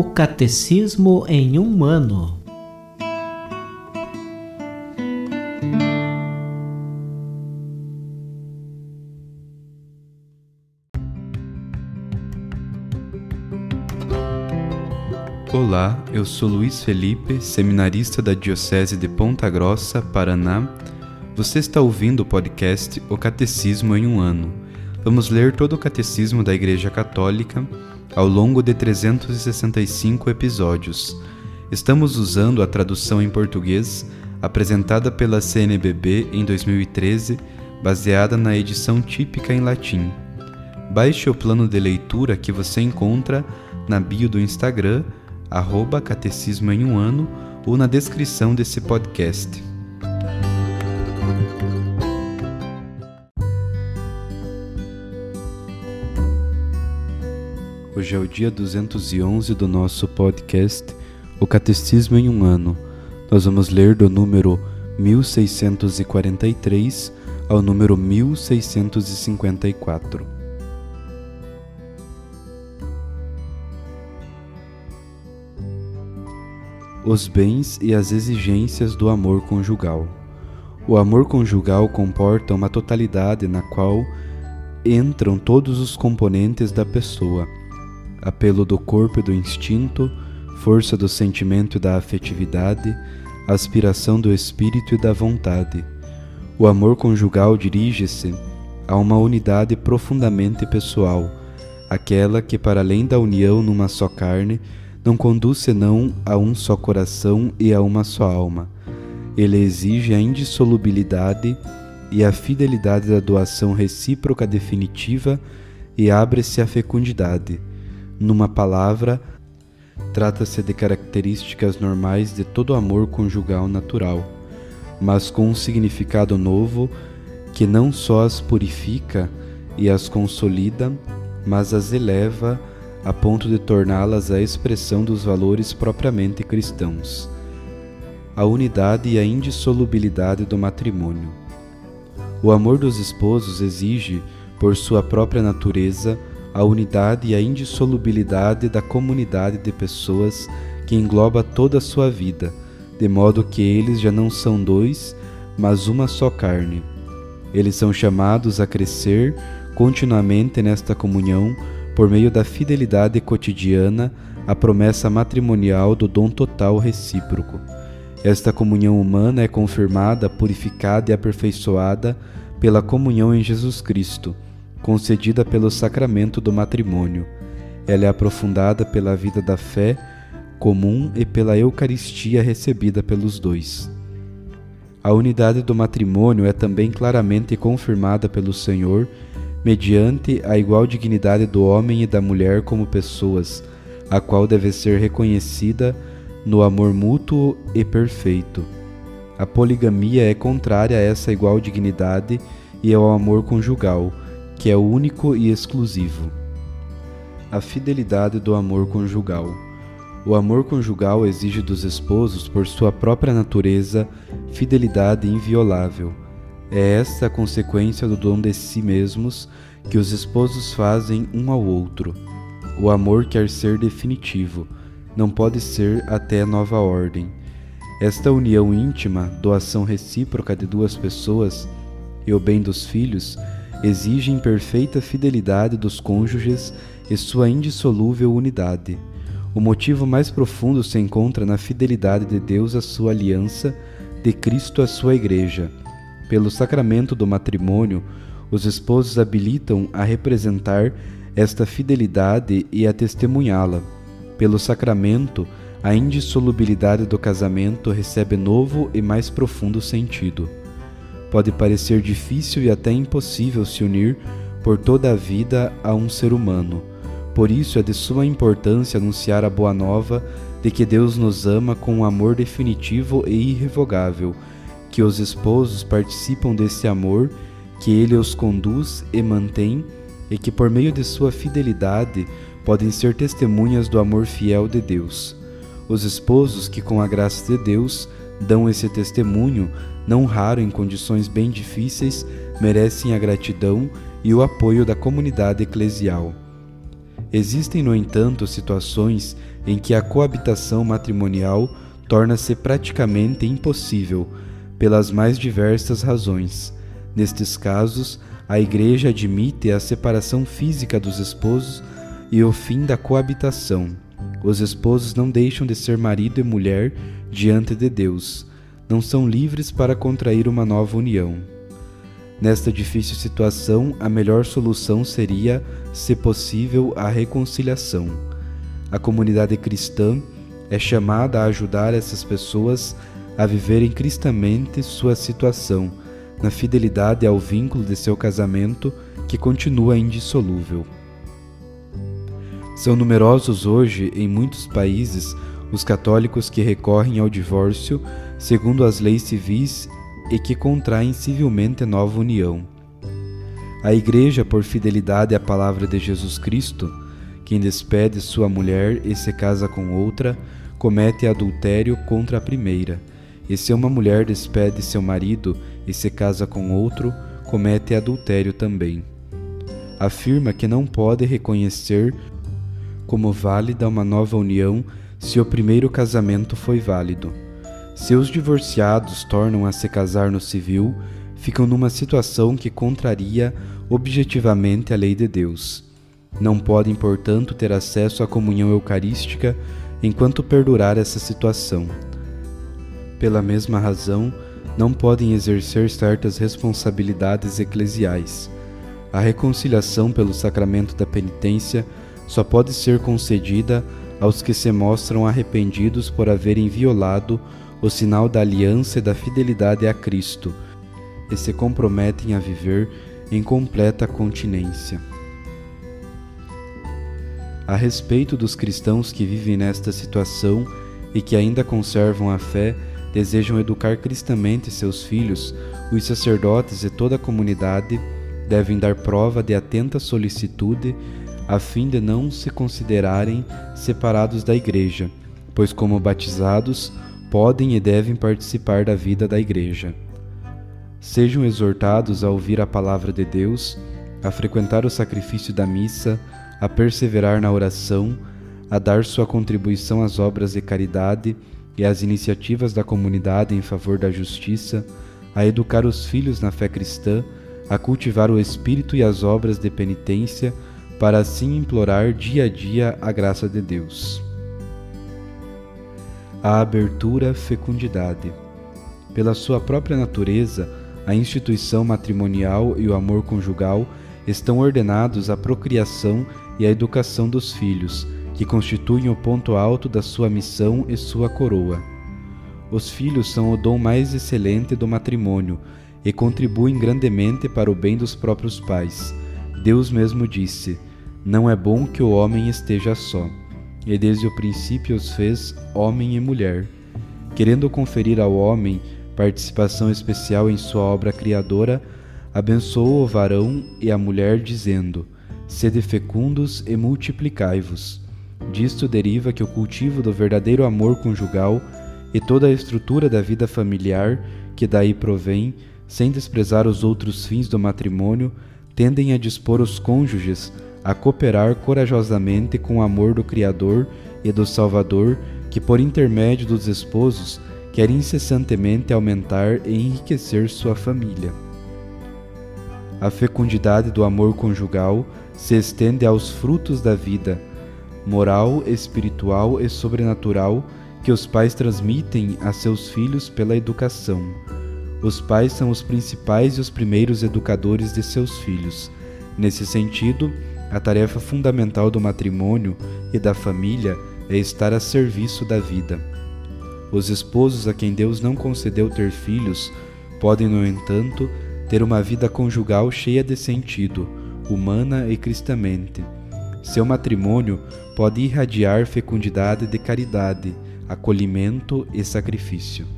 O Catecismo em um ano. Olá, eu sou Luiz Felipe, seminarista da Diocese de Ponta Grossa, Paraná. Você está ouvindo o podcast O Catecismo em um ano. Vamos ler todo o Catecismo da Igreja Católica ao longo de 365 episódios. Estamos usando a tradução em português apresentada pela CNBB em 2013, baseada na edição típica em latim. Baixe o plano de leitura que você encontra na bio do Instagram, arroba Catecismo em um ano, ou na descrição desse podcast. Hoje é o dia 211 do nosso podcast, O Catecismo em um Ano. Nós vamos ler do número 1643 ao número 1654. Os bens e as exigências do amor conjugal. O amor conjugal comporta uma totalidade na qual entram todos os componentes da pessoa apelo do corpo e do instinto, força do sentimento e da afetividade, aspiração do espírito e da vontade. O amor conjugal dirige-se a uma unidade profundamente pessoal, aquela que, para além da união numa só carne, não conduz senão a um só coração e a uma só alma. Ele exige a indissolubilidade e a fidelidade da doação recíproca definitiva e abre-se à fecundidade numa palavra, trata-se de características normais de todo amor conjugal natural, mas com um significado novo que não só as purifica e as consolida, mas as eleva a ponto de torná-las a expressão dos valores propriamente cristãos. A unidade e a indissolubilidade do matrimônio. O amor dos esposos exige, por sua própria natureza, a unidade e a indissolubilidade da comunidade de pessoas que engloba toda a sua vida, de modo que eles já não são dois, mas uma só carne. Eles são chamados a crescer continuamente nesta comunhão por meio da fidelidade cotidiana à promessa matrimonial do dom total recíproco. Esta comunhão humana é confirmada, purificada e aperfeiçoada pela comunhão em Jesus Cristo concedida pelo sacramento do matrimônio. Ela é aprofundada pela vida da fé comum e pela Eucaristia recebida pelos dois. A unidade do matrimônio é também claramente confirmada pelo Senhor mediante a igual dignidade do homem e da mulher como pessoas, a qual deve ser reconhecida no amor mútuo e perfeito. A poligamia é contrária a essa igual dignidade e ao amor conjugal que é único e exclusivo. A fidelidade do amor conjugal. O amor conjugal exige dos esposos, por sua própria natureza, fidelidade inviolável. É esta a consequência do dom de si mesmos que os esposos fazem um ao outro. O amor quer ser definitivo, não pode ser até nova ordem. Esta união íntima, doação recíproca de duas pessoas e o bem dos filhos exigem perfeita fidelidade dos cônjuges e sua indissolúvel unidade. O motivo mais profundo se encontra na fidelidade de Deus à sua aliança, de Cristo à sua Igreja. Pelo sacramento do matrimônio, os esposos habilitam a representar esta fidelidade e a testemunhá-la. Pelo sacramento, a indissolubilidade do casamento recebe novo e mais profundo sentido. Pode parecer difícil e até impossível se unir por toda a vida a um ser humano. Por isso é de suma importância anunciar a boa nova de que Deus nos ama com um amor definitivo e irrevogável, que os esposos participam desse amor, que ele os conduz e mantém, e que por meio de sua fidelidade podem ser testemunhas do amor fiel de Deus. Os esposos que, com a graça de Deus, dão esse testemunho, não raro em condições bem difíceis, merecem a gratidão e o apoio da comunidade eclesial. Existem, no entanto, situações em que a coabitação matrimonial torna-se praticamente impossível, pelas mais diversas razões. Nestes casos, a Igreja admite a separação física dos esposos e o fim da coabitação. Os esposos não deixam de ser marido e mulher diante de Deus, não são livres para contrair uma nova união. Nesta difícil situação, a melhor solução seria, se possível, a reconciliação. A comunidade cristã é chamada a ajudar essas pessoas a viverem cristamente sua situação, na fidelidade ao vínculo de seu casamento que continua indissolúvel. São numerosos hoje, em muitos países, os católicos que recorrem ao divórcio segundo as leis civis e que contraem civilmente nova união. A Igreja, por fidelidade à palavra de Jesus Cristo, quem despede sua mulher e se casa com outra, comete adultério contra a primeira. E se uma mulher despede seu marido e se casa com outro, comete adultério também. Afirma que não pode reconhecer como válida uma nova união se o primeiro casamento foi válido. Se os divorciados tornam a se casar no civil, ficam numa situação que contraria objetivamente a lei de Deus. Não podem, portanto, ter acesso à comunhão eucarística enquanto perdurar essa situação. Pela mesma razão, não podem exercer certas responsabilidades eclesiais. A reconciliação pelo sacramento da penitência só pode ser concedida aos que se mostram arrependidos por haverem violado o sinal da aliança e da fidelidade a Cristo, e se comprometem a viver em completa continência. A respeito dos cristãos que vivem nesta situação e que ainda conservam a fé, desejam educar cristamente seus filhos, os sacerdotes e toda a comunidade devem dar prova de atenta solicitude a fim de não se considerarem separados da Igreja, pois, como batizados, podem e devem participar da vida da Igreja. Sejam exortados a ouvir a palavra de Deus, a frequentar o sacrifício da missa, a perseverar na oração, a dar sua contribuição às obras de caridade e às iniciativas da comunidade em favor da justiça, a educar os filhos na fé cristã, a cultivar o espírito e as obras de penitência, para assim implorar dia a dia a graça de Deus a abertura fecundidade. Pela sua própria natureza, a instituição matrimonial e o amor conjugal estão ordenados à procriação e à educação dos filhos, que constituem o ponto alto da sua missão e sua coroa. Os filhos são o dom mais excelente do matrimônio e contribuem grandemente para o bem dos próprios pais. Deus mesmo disse: Não é bom que o homem esteja só e desde o princípio os fez homem e mulher, querendo conferir ao homem participação especial em sua obra criadora, abençoou o varão e a mulher, dizendo: Sede fecundos e multiplicai-vos. Disto deriva que o cultivo do verdadeiro amor conjugal e toda a estrutura da vida familiar que daí provém, sem desprezar os outros fins do matrimônio, tendem a dispor os cônjuges a cooperar corajosamente com o amor do Criador e do Salvador, que por intermédio dos esposos quer incessantemente aumentar e enriquecer sua família. A fecundidade do amor conjugal se estende aos frutos da vida, moral, espiritual e sobrenatural, que os pais transmitem a seus filhos pela educação. Os pais são os principais e os primeiros educadores de seus filhos. Nesse sentido, a tarefa fundamental do matrimônio e da família é estar a serviço da vida. Os esposos a quem Deus não concedeu ter filhos podem, no entanto, ter uma vida conjugal cheia de sentido, humana e cristamente. Seu matrimônio pode irradiar fecundidade de caridade, acolhimento e sacrifício.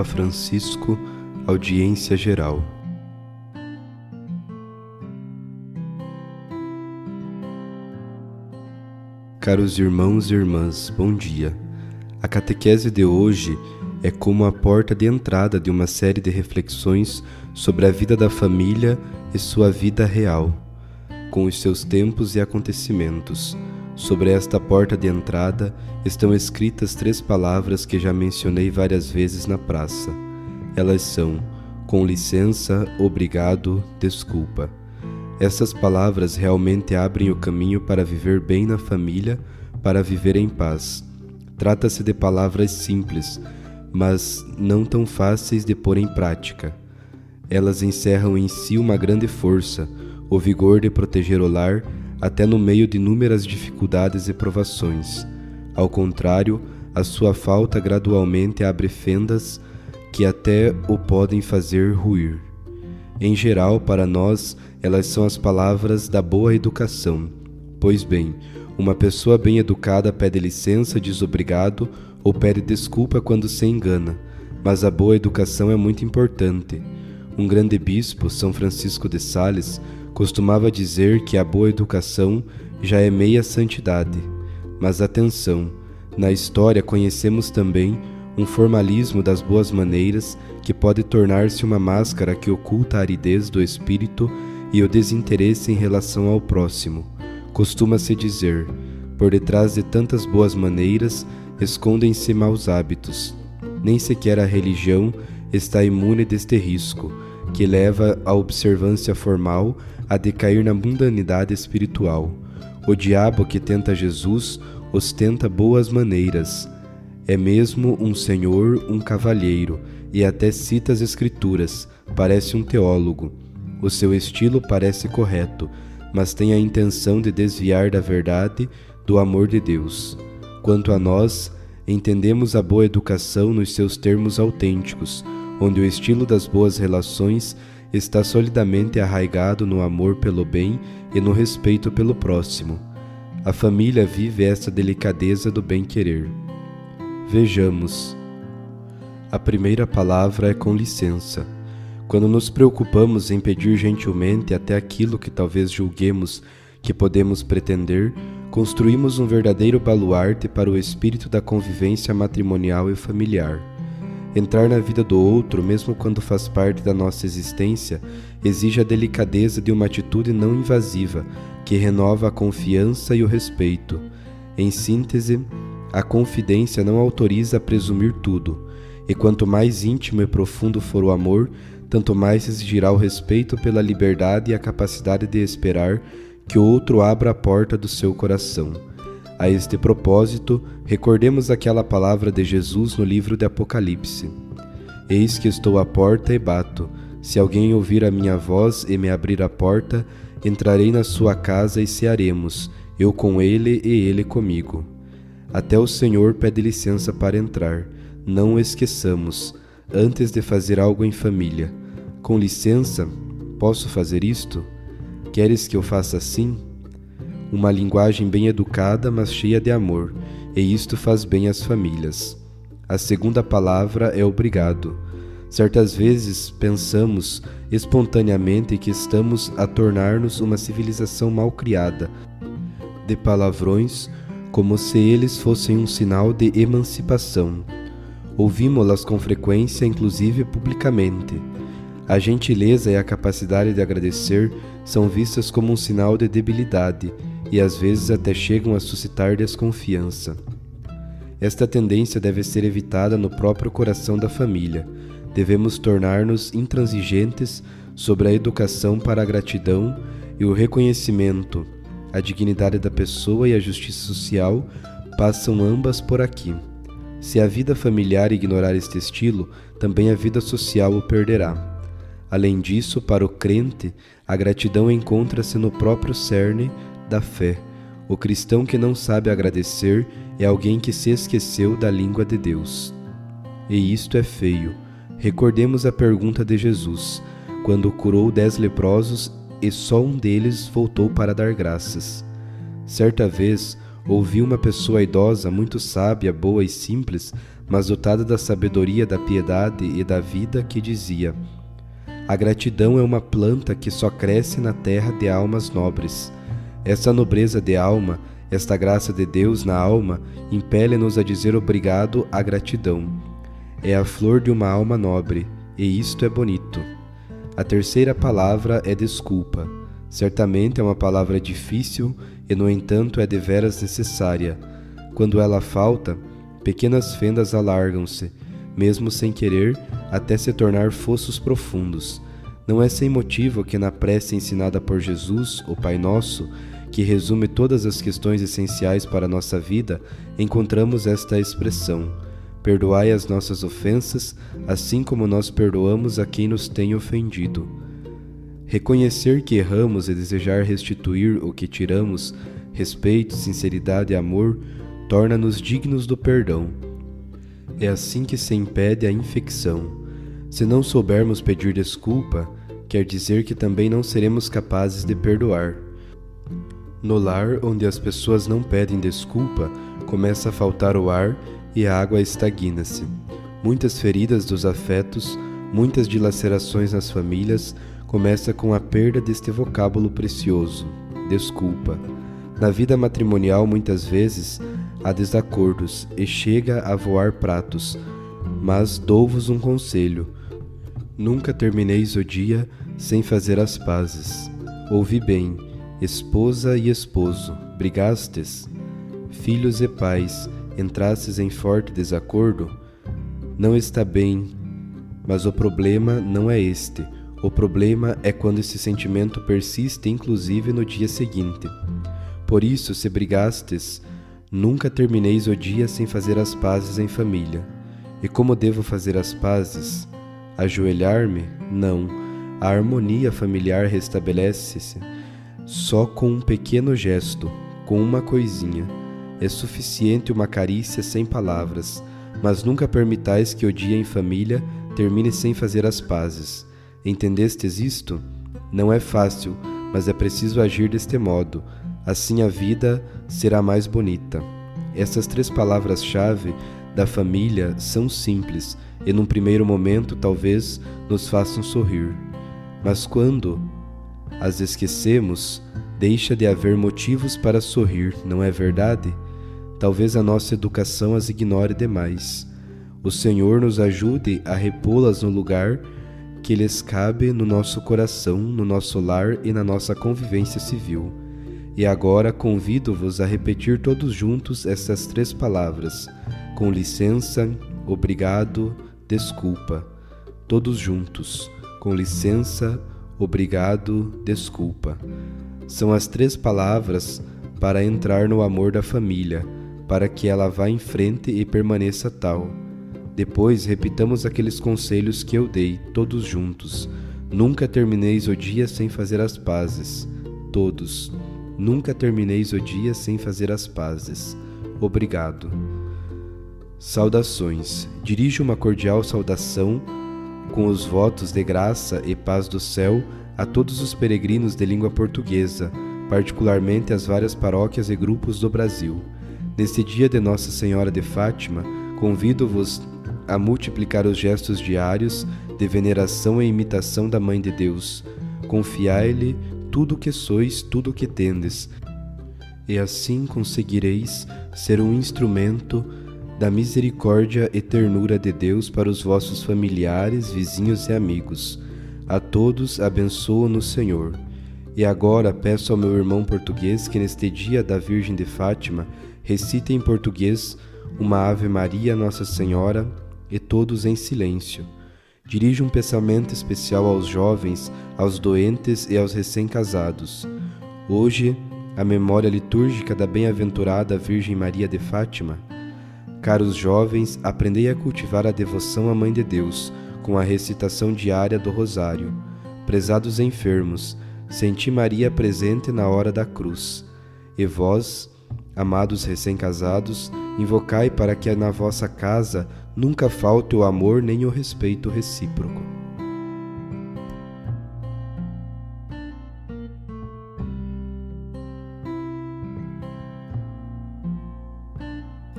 Papa Francisco, audiência geral. Caros irmãos e irmãs, bom dia. A catequese de hoje é como a porta de entrada de uma série de reflexões sobre a vida da família e sua vida real, com os seus tempos e acontecimentos. Sobre esta porta de entrada estão escritas três palavras que já mencionei várias vezes na praça. Elas são: com licença, obrigado, desculpa. Essas palavras realmente abrem o caminho para viver bem na família, para viver em paz. Trata-se de palavras simples, mas não tão fáceis de pôr em prática. Elas encerram em si uma grande força, o vigor de proteger o lar até no meio de inúmeras dificuldades e provações. Ao contrário, a sua falta gradualmente abre fendas que até o podem fazer ruir. Em geral, para nós, elas são as palavras da boa educação. Pois bem, uma pessoa bem educada pede licença, diz obrigado ou pede desculpa quando se engana, mas a boa educação é muito importante. Um grande bispo, São Francisco de Sales, costumava dizer que a boa educação já é meia santidade. Mas atenção, na história conhecemos também um formalismo das boas maneiras que pode tornar-se uma máscara que oculta a aridez do espírito e o desinteresse em relação ao próximo. Costuma-se dizer: por detrás de tantas boas maneiras escondem-se maus hábitos. Nem sequer a religião está imune deste risco, que leva a observância formal a decair na mundanidade espiritual. O diabo que tenta Jesus ostenta boas maneiras. É mesmo um senhor, um cavalheiro, e até cita as Escrituras, parece um teólogo. O seu estilo parece correto, mas tem a intenção de desviar da verdade, do amor de Deus. Quanto a nós, entendemos a boa educação nos seus termos autênticos, onde o estilo das boas relações está solidamente arraigado no amor pelo bem e no respeito pelo próximo. A família vive essa delicadeza do bem-querer. Vejamos. A primeira palavra é com licença. Quando nos preocupamos em pedir gentilmente até aquilo que talvez julguemos que podemos pretender, construímos um verdadeiro baluarte para o espírito da convivência matrimonial e familiar. Entrar na vida do outro, mesmo quando faz parte da nossa existência, exige a delicadeza de uma atitude não invasiva, que renova a confiança e o respeito. Em síntese, a confidência não autoriza a presumir tudo, e quanto mais íntimo e profundo for o amor, tanto mais exigirá o respeito pela liberdade e a capacidade de esperar que o outro abra a porta do seu coração. A este propósito, recordemos aquela palavra de Jesus no livro de Apocalipse: Eis que estou à porta e bato. Se alguém ouvir a minha voz e me abrir a porta, entrarei na sua casa e cearemos, eu com ele e ele comigo. Até o Senhor pede licença para entrar. Não o esqueçamos, antes de fazer algo em família. Com licença, posso fazer isto? Queres que eu faça assim? Uma linguagem bem educada, mas cheia de amor, e isto faz bem às famílias. A segunda palavra é obrigado. Certas vezes pensamos espontaneamente que estamos a tornar-nos uma civilização mal criada, de palavrões, como se eles fossem um sinal de emancipação. Ouvimos-las com frequência, inclusive publicamente. A gentileza e a capacidade de agradecer são vistas como um sinal de debilidade e às vezes até chegam a suscitar desconfiança. Esta tendência deve ser evitada no próprio coração da família. Devemos tornar-nos intransigentes sobre a educação para a gratidão e o reconhecimento. A dignidade da pessoa e a justiça social passam ambas por aqui. Se a vida familiar ignorar este estilo, também a vida social o perderá. Além disso, para o crente, a gratidão encontra-se no próprio cerne da fé. O cristão que não sabe agradecer é alguém que se esqueceu da língua de Deus. E isto é feio. Recordemos a pergunta de Jesus, quando curou dez leprosos e só um deles voltou para dar graças. Certa vez, ouvi uma pessoa idosa, muito sábia, boa e simples, mas dotada da sabedoria, da piedade e da vida, que dizia: A gratidão é uma planta que só cresce na terra de almas nobres. Essa nobreza de alma Esta graça de Deus na alma impele-nos a dizer obrigado à gratidão. É a flor de uma alma nobre, e isto é bonito. A terceira palavra é desculpa. Certamente é uma palavra difícil e, no entanto, é deveras necessária. Quando ela falta, pequenas fendas alargam-se, mesmo sem querer, até se tornar fossos profundos. Não é sem motivo que na prece ensinada por Jesus, o Pai Nosso, que resume todas as questões essenciais para a nossa vida, encontramos esta expressão: Perdoai as nossas ofensas, assim como nós perdoamos a quem nos tem ofendido. Reconhecer que erramos e desejar restituir o que tiramos, respeito, sinceridade e amor, torna-nos dignos do perdão. É assim que se impede a infecção. Se não soubermos pedir desculpa, quer dizer que também não seremos capazes de perdoar. No lar onde as pessoas não pedem desculpa, começa a faltar o ar e a água estagna-se. Muitas feridas dos afetos, muitas dilacerações nas famílias, começa com a perda deste vocábulo precioso, desculpa. Na vida matrimonial, muitas vezes, há desacordos e chega a voar pratos, mas dou-vos um conselho Nunca termineis o dia sem fazer as pazes. Ouvi bem, esposa e esposo, brigastes? Filhos e pais, entrastes em forte desacordo? Não está bem, mas o problema não é este. O problema é quando esse sentimento persiste inclusive no dia seguinte. Por isso, se brigastes, nunca termineis o dia sem fazer as pazes em família. E como devo fazer as pazes? Ajoelhar-me? Não. A harmonia familiar restabelece-se só com um pequeno gesto, com uma coisinha. É suficiente uma carícia sem palavras, mas nunca permitais que o dia em família termine sem fazer as pazes. Entendestes isto? Não é fácil, mas é preciso agir deste modo. Assim a vida será mais bonita. Essas três palavras-chave da família são simples e num primeiro momento talvez nos façam sorrir. Mas quando as esquecemos, deixa de haver motivos para sorrir, não é verdade? Talvez a nossa educação as ignore demais. O Senhor nos ajude a repô-las no lugar que lhes cabe no nosso coração, no nosso lar e na nossa convivência civil. E agora convido-vos a repetir todos juntos essas três palavras: com licença, obrigado, desculpa, todos juntos, com licença, obrigado, desculpa. São as três palavras para entrar no amor da família, para que ela vá em frente e permaneça tal. Depois repitamos aqueles conselhos que eu dei, todos juntos. Nunca termineis o dia sem fazer as pazes. Todos. Nunca termineis o dia sem fazer as pazes. Obrigado. Saudações. Dirijo uma cordial saudação com os votos de graça e paz do céu a todos os peregrinos de língua portuguesa, particularmente às várias paróquias e grupos do Brasil. Neste dia de Nossa Senhora de Fátima, convido-vos a multiplicar os gestos diários de veneração e imitação da Mãe de Deus. Confiai-lhe tudo o que sois, tudo o que tendes, e assim conseguireis ser um instrumento da misericórdia e ternura de Deus para os vossos familiares, vizinhos e amigos. A todos abençoo no Senhor. E agora peço ao meu irmão português que neste dia da Virgem de Fátima recite em português uma Ave Maria Nossa Senhora e todos em silêncio. Dirijo um pensamento especial aos jovens, aos doentes e aos recém-casados. Hoje, a memória litúrgica da bem-aventurada Virgem Maria de Fátima Caros jovens, aprendei a cultivar a devoção à Mãe de Deus com a recitação diária do Rosário. Prezados enfermos, senti Maria presente na hora da cruz. E vós, amados recém-casados, invocai para que na vossa casa nunca falte o amor nem o respeito recíproco.